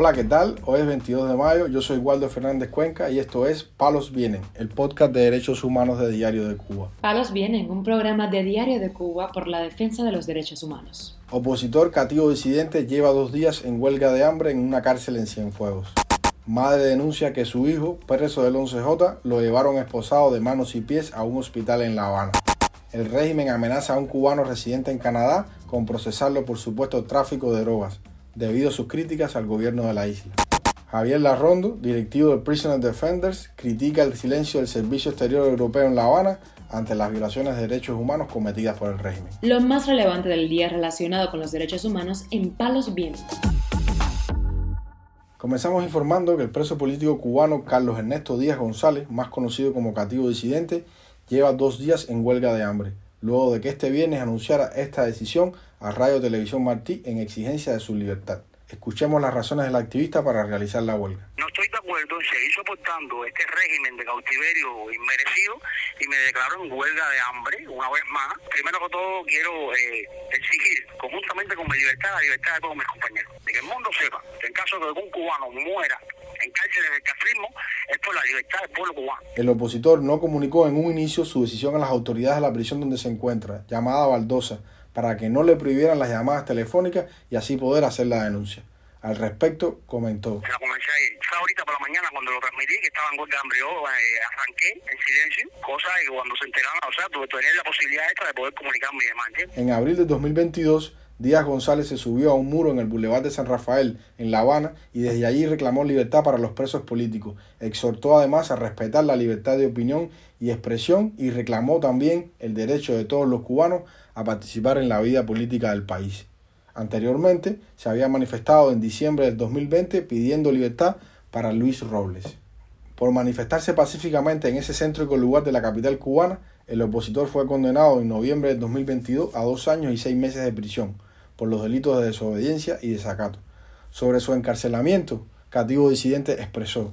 Hola, ¿qué tal? Hoy es 22 de mayo, yo soy Waldo Fernández Cuenca y esto es Palos Vienen, el podcast de derechos humanos de Diario de Cuba. Palos Vienen, un programa de Diario de Cuba por la defensa de los derechos humanos. Opositor cativo disidente lleva dos días en huelga de hambre en una cárcel en Cienfuegos. Madre denuncia que su hijo, preso del 11J, lo llevaron esposado de manos y pies a un hospital en La Habana. El régimen amenaza a un cubano residente en Canadá con procesarlo por supuesto tráfico de drogas debido a sus críticas al gobierno de la isla. Javier Larrondo, directivo de Prisoner Defenders, critica el silencio del Servicio Exterior Europeo en La Habana ante las violaciones de derechos humanos cometidas por el régimen. Lo más relevante del día relacionado con los derechos humanos en Palos Vientos. Comenzamos informando que el preso político cubano Carlos Ernesto Díaz González, más conocido como Cativo Disidente, lleva dos días en huelga de hambre luego de que este viernes anunciara esta decisión a Radio Televisión Martí en exigencia de su libertad. Escuchemos las razones del activista para realizar la huelga. No estoy de acuerdo en seguir soportando este régimen de cautiverio inmerecido y me declaro en huelga de hambre una vez más. Primero que todo quiero eh, exigir conjuntamente con mi libertad la libertad de todos mis compañeros. Y que el mundo sepa que en caso de que un cubano muera en cárceles del castrismo es por la libertad del pueblo cubano. El opositor no comunicó en un inicio su decisión a las autoridades de la prisión donde se encuentra, llamada Baldosa, para que no le prohibieran las llamadas telefónicas y así poder hacer la denuncia. Al respecto, comentó. La comencé ayer. Fue ahorita por la mañana cuando lo transmití, que estaba en huelga de hambre. Yo eh, arranqué en silencio, cosa que cuando se enteraron, o sea, tuve la posibilidad esta de poder comunicarme y demás. En abril de 2022, Díaz González se subió a un muro en el Boulevard de San Rafael, en La Habana, y desde allí reclamó libertad para los presos políticos. Exhortó además a respetar la libertad de opinión y expresión y reclamó también el derecho de todos los cubanos a participar en la vida política del país. Anteriormente se había manifestado en diciembre del 2020 pidiendo libertad para Luis Robles. Por manifestarse pacíficamente en ese céntrico lugar de la capital cubana, el opositor fue condenado en noviembre del 2022 a dos años y seis meses de prisión por los delitos de desobediencia y desacato. Sobre su encarcelamiento, Cativo Disidente expresó.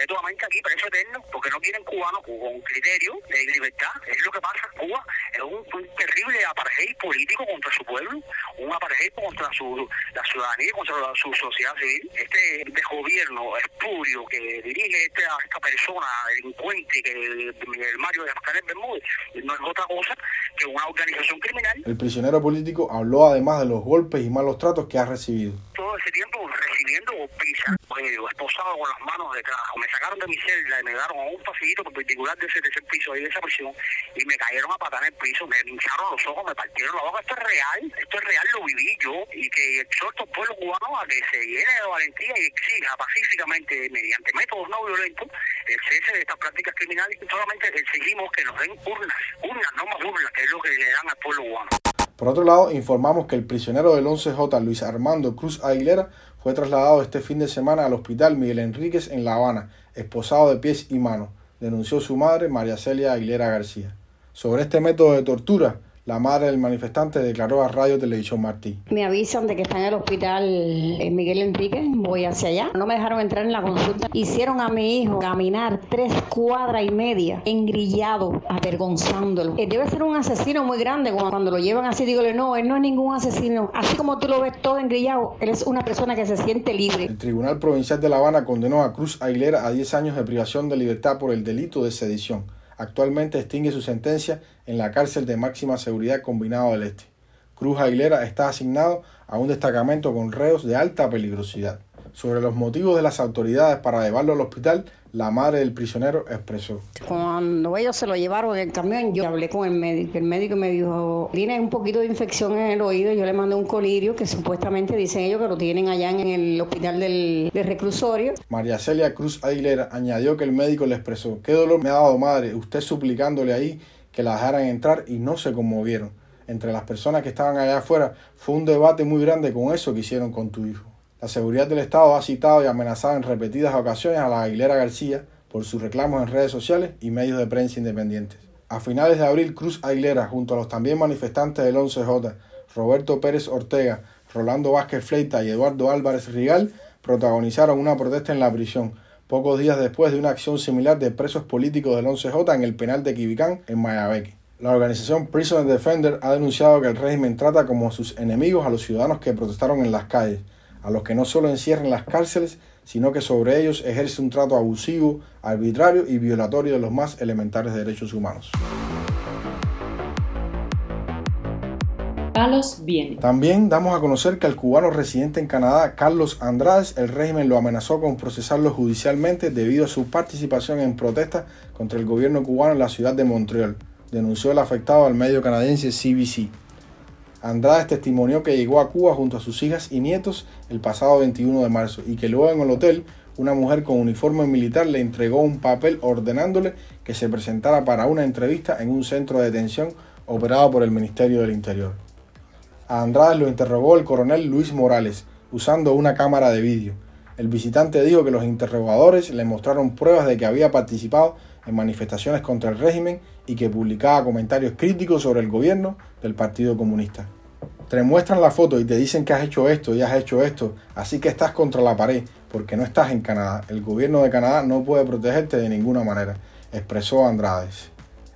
Perpetuamente aquí, preso eterno, porque no quieren cubanos con criterio de libertad. Es lo que pasa. Cuba es un, un terrible apartheid político contra su pueblo, un apartheid contra su, la ciudadanía, contra la, su sociedad civil. Este desgobierno espurio que dirige esta, esta persona delincuente, que el Mario de Mascarel Bermúdez, no es otra cosa que una organización criminal. El prisionero político habló además de los golpes y malos tratos que ha recibido. Todo ese tiempo recibiendo golpizas, eh, esposado con las manos detrás. Sacaron de mi celda y me daron a un pasillito particular de ese tercer piso ahí de esa prisión y me cayeron a patar en el piso, me hincharon los ojos, me partieron la boca. Esto es real, esto es real, lo viví yo y que exhorto al pueblo cubano a que se llene de valentía y exija pacíficamente, mediante métodos no violentos, el cese de estas prácticas criminales. Solamente exigimos que nos den urnas, urnas, no más urnas, que es lo que le dan al pueblo cubano. Por otro lado, informamos que el prisionero del 11J, Luis Armando Cruz Aguilera, fue trasladado este fin de semana al hospital Miguel Enríquez en La Habana, esposado de pies y manos, denunció su madre, María Celia Aguilera García. Sobre este método de tortura, la madre del manifestante declaró a Radio Televisión Martí. Me avisan de que está en el hospital eh, Miguel Enrique, voy hacia allá. No me dejaron entrar en la consulta. Hicieron a mi hijo caminar tres cuadras y media, engrillado, avergonzándolo. Él debe ser un asesino muy grande. Cuando lo llevan así, dígole, no, él no es ningún asesino. Así como tú lo ves todo engrillado, él es una persona que se siente libre. El Tribunal Provincial de La Habana condenó a Cruz Aguilera a 10 años de privación de libertad por el delito de sedición. Actualmente extingue su sentencia en la cárcel de máxima seguridad combinado del Este. Cruz Aguilera está asignado a un destacamento con reos de alta peligrosidad. Sobre los motivos de las autoridades para llevarlo al hospital, la madre del prisionero expresó. Cuando ellos se lo llevaron en el camión, yo hablé con el médico. El médico me dijo, tiene un poquito de infección en el oído. Yo le mandé un colirio que supuestamente dicen ellos que lo tienen allá en el hospital del, del reclusorio. María Celia Cruz Aguilera añadió que el médico le expresó, qué dolor me ha dado madre, usted suplicándole ahí que la dejaran entrar y no se conmovieron. Entre las personas que estaban allá afuera fue un debate muy grande con eso que hicieron con tu hijo. La seguridad del Estado ha citado y amenazado en repetidas ocasiones a la Aguilera García por sus reclamos en redes sociales y medios de prensa independientes. A finales de abril, Cruz Aguilera, junto a los también manifestantes del 11J, Roberto Pérez Ortega, Rolando Vázquez Fleita y Eduardo Álvarez Rigal, protagonizaron una protesta en la prisión, pocos días después de una acción similar de presos políticos del 11J en el penal de Quibicán, en Mayabeque. La organización Prisoner Defender ha denunciado que el régimen trata como sus enemigos a los ciudadanos que protestaron en las calles, a los que no solo encierra en las cárceles, sino que sobre ellos ejerce un trato abusivo, arbitrario y violatorio de los más elementales derechos humanos. Palos viene. También damos a conocer que el cubano residente en Canadá, Carlos Andrades, el régimen lo amenazó con procesarlo judicialmente debido a su participación en protestas contra el gobierno cubano en la ciudad de Montreal, denunció el afectado al medio canadiense CBC. Andrade testimonió que llegó a Cuba junto a sus hijas y nietos el pasado 21 de marzo y que luego en el hotel una mujer con uniforme militar le entregó un papel ordenándole que se presentara para una entrevista en un centro de detención operado por el Ministerio del Interior. A Andrade lo interrogó el coronel Luis Morales usando una cámara de vídeo. El visitante dijo que los interrogadores le mostraron pruebas de que había participado en manifestaciones contra el régimen y que publicaba comentarios críticos sobre el gobierno del Partido Comunista. Te muestran la foto y te dicen que has hecho esto y has hecho esto, así que estás contra la pared porque no estás en Canadá. El gobierno de Canadá no puede protegerte de ninguna manera, expresó Andrades.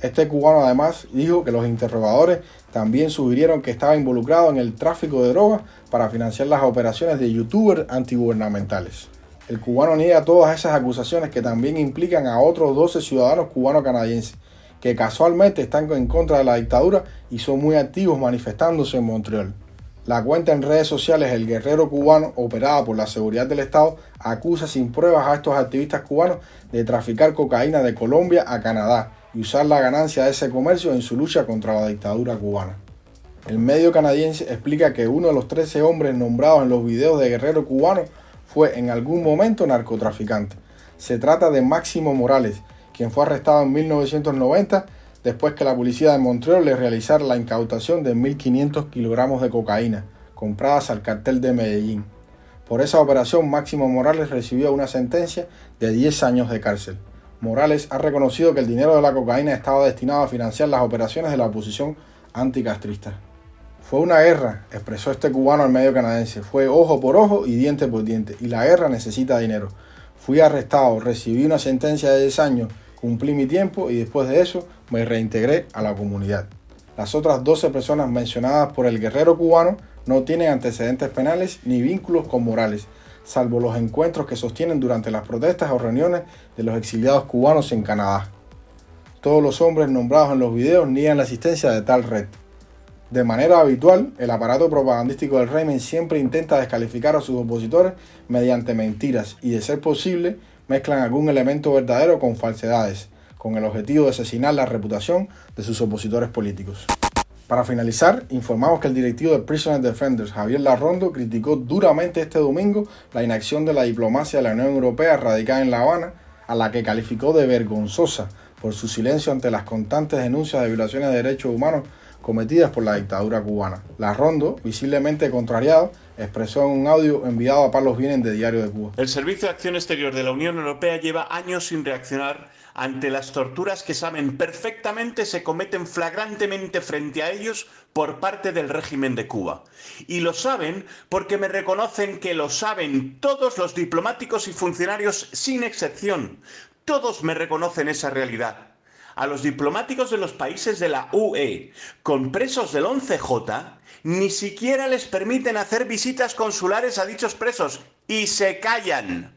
Este cubano además dijo que los interrogadores también sugirieron que estaba involucrado en el tráfico de drogas para financiar las operaciones de youtubers antigubernamentales. El cubano niega todas esas acusaciones que también implican a otros 12 ciudadanos cubano-canadienses que casualmente están en contra de la dictadura y son muy activos manifestándose en Montreal. La cuenta en redes sociales El Guerrero Cubano, operada por la Seguridad del Estado, acusa sin pruebas a estos activistas cubanos de traficar cocaína de Colombia a Canadá y usar la ganancia de ese comercio en su lucha contra la dictadura cubana. El medio canadiense explica que uno de los 13 hombres nombrados en los videos de Guerrero Cubano fue en algún momento narcotraficante. Se trata de Máximo Morales, quien fue arrestado en 1990 después que la policía de Montreal le realizara la incautación de 1.500 kilogramos de cocaína compradas al cartel de Medellín. Por esa operación, Máximo Morales recibió una sentencia de 10 años de cárcel. Morales ha reconocido que el dinero de la cocaína estaba destinado a financiar las operaciones de la oposición anticastrista. Fue una guerra, expresó este cubano al medio canadiense. Fue ojo por ojo y diente por diente. Y la guerra necesita dinero. Fui arrestado, recibí una sentencia de 10 años Cumplí mi tiempo y después de eso me reintegré a la comunidad. Las otras 12 personas mencionadas por el guerrero cubano no tienen antecedentes penales ni vínculos con Morales, salvo los encuentros que sostienen durante las protestas o reuniones de los exiliados cubanos en Canadá. Todos los hombres nombrados en los videos niegan la existencia de tal red. De manera habitual, el aparato propagandístico del régimen siempre intenta descalificar a sus opositores mediante mentiras y, de ser posible, mezclan algún elemento verdadero con falsedades, con el objetivo de asesinar la reputación de sus opositores políticos. Para finalizar, informamos que el directivo de Prisoner Defenders, Javier Larrondo, criticó duramente este domingo la inacción de la diplomacia de la Unión Europea radicada en La Habana, a la que calificó de vergonzosa por su silencio ante las constantes denuncias de violaciones de derechos humanos cometidas por la dictadura cubana. Larrondo, visiblemente contrariado, expresó en un audio enviado a Palos Vienen de Diario de Cuba. El Servicio de Acción Exterior de la Unión Europea lleva años sin reaccionar ante las torturas que saben perfectamente se cometen flagrantemente frente a ellos por parte del régimen de Cuba. Y lo saben porque me reconocen que lo saben todos los diplomáticos y funcionarios sin excepción. Todos me reconocen esa realidad a los diplomáticos de los países de la UE con presos del 11J, ni siquiera les permiten hacer visitas consulares a dichos presos y se callan.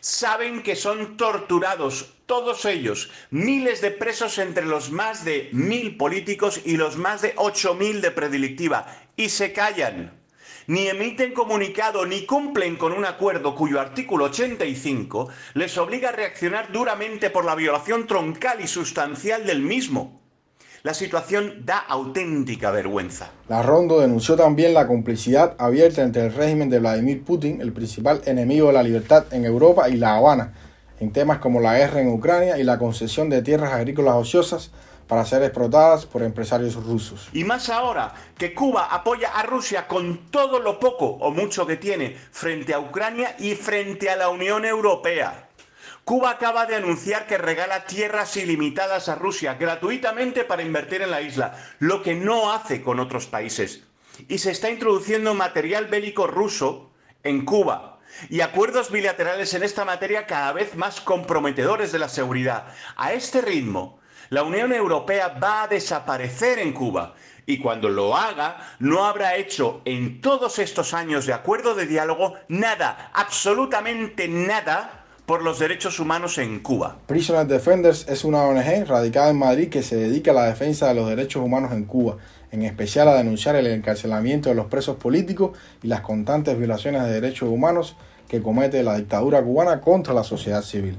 Saben que son torturados, todos ellos, miles de presos entre los más de mil políticos y los más de ocho mil de predilectiva, y se callan ni emiten comunicado ni cumplen con un acuerdo cuyo artículo 85 les obliga a reaccionar duramente por la violación troncal y sustancial del mismo. La situación da auténtica vergüenza. La Rondo denunció también la complicidad abierta entre el régimen de Vladimir Putin, el principal enemigo de la libertad en Europa, y La Habana, en temas como la guerra en Ucrania y la concesión de tierras agrícolas ociosas para ser explotadas por empresarios rusos. Y más ahora que Cuba apoya a Rusia con todo lo poco o mucho que tiene frente a Ucrania y frente a la Unión Europea. Cuba acaba de anunciar que regala tierras ilimitadas a Rusia gratuitamente para invertir en la isla, lo que no hace con otros países. Y se está introduciendo material bélico ruso en Cuba, y acuerdos bilaterales en esta materia cada vez más comprometedores de la seguridad. A este ritmo, La Unión Europea va a desaparecer en Cuba y cuando lo haga no habrá hecho en todos estos años de acuerdo de diálogo nada, absolutamente nada por los derechos humanos en Cuba. Prisoner Defenders es una ONG radicada en Madrid que se dedica a la defensa de los derechos humanos en Cuba, en especial a denunciar el encarcelamiento de los presos políticos y las constantes violaciones de derechos humanos que comete la dictadura cubana contra la sociedad civil.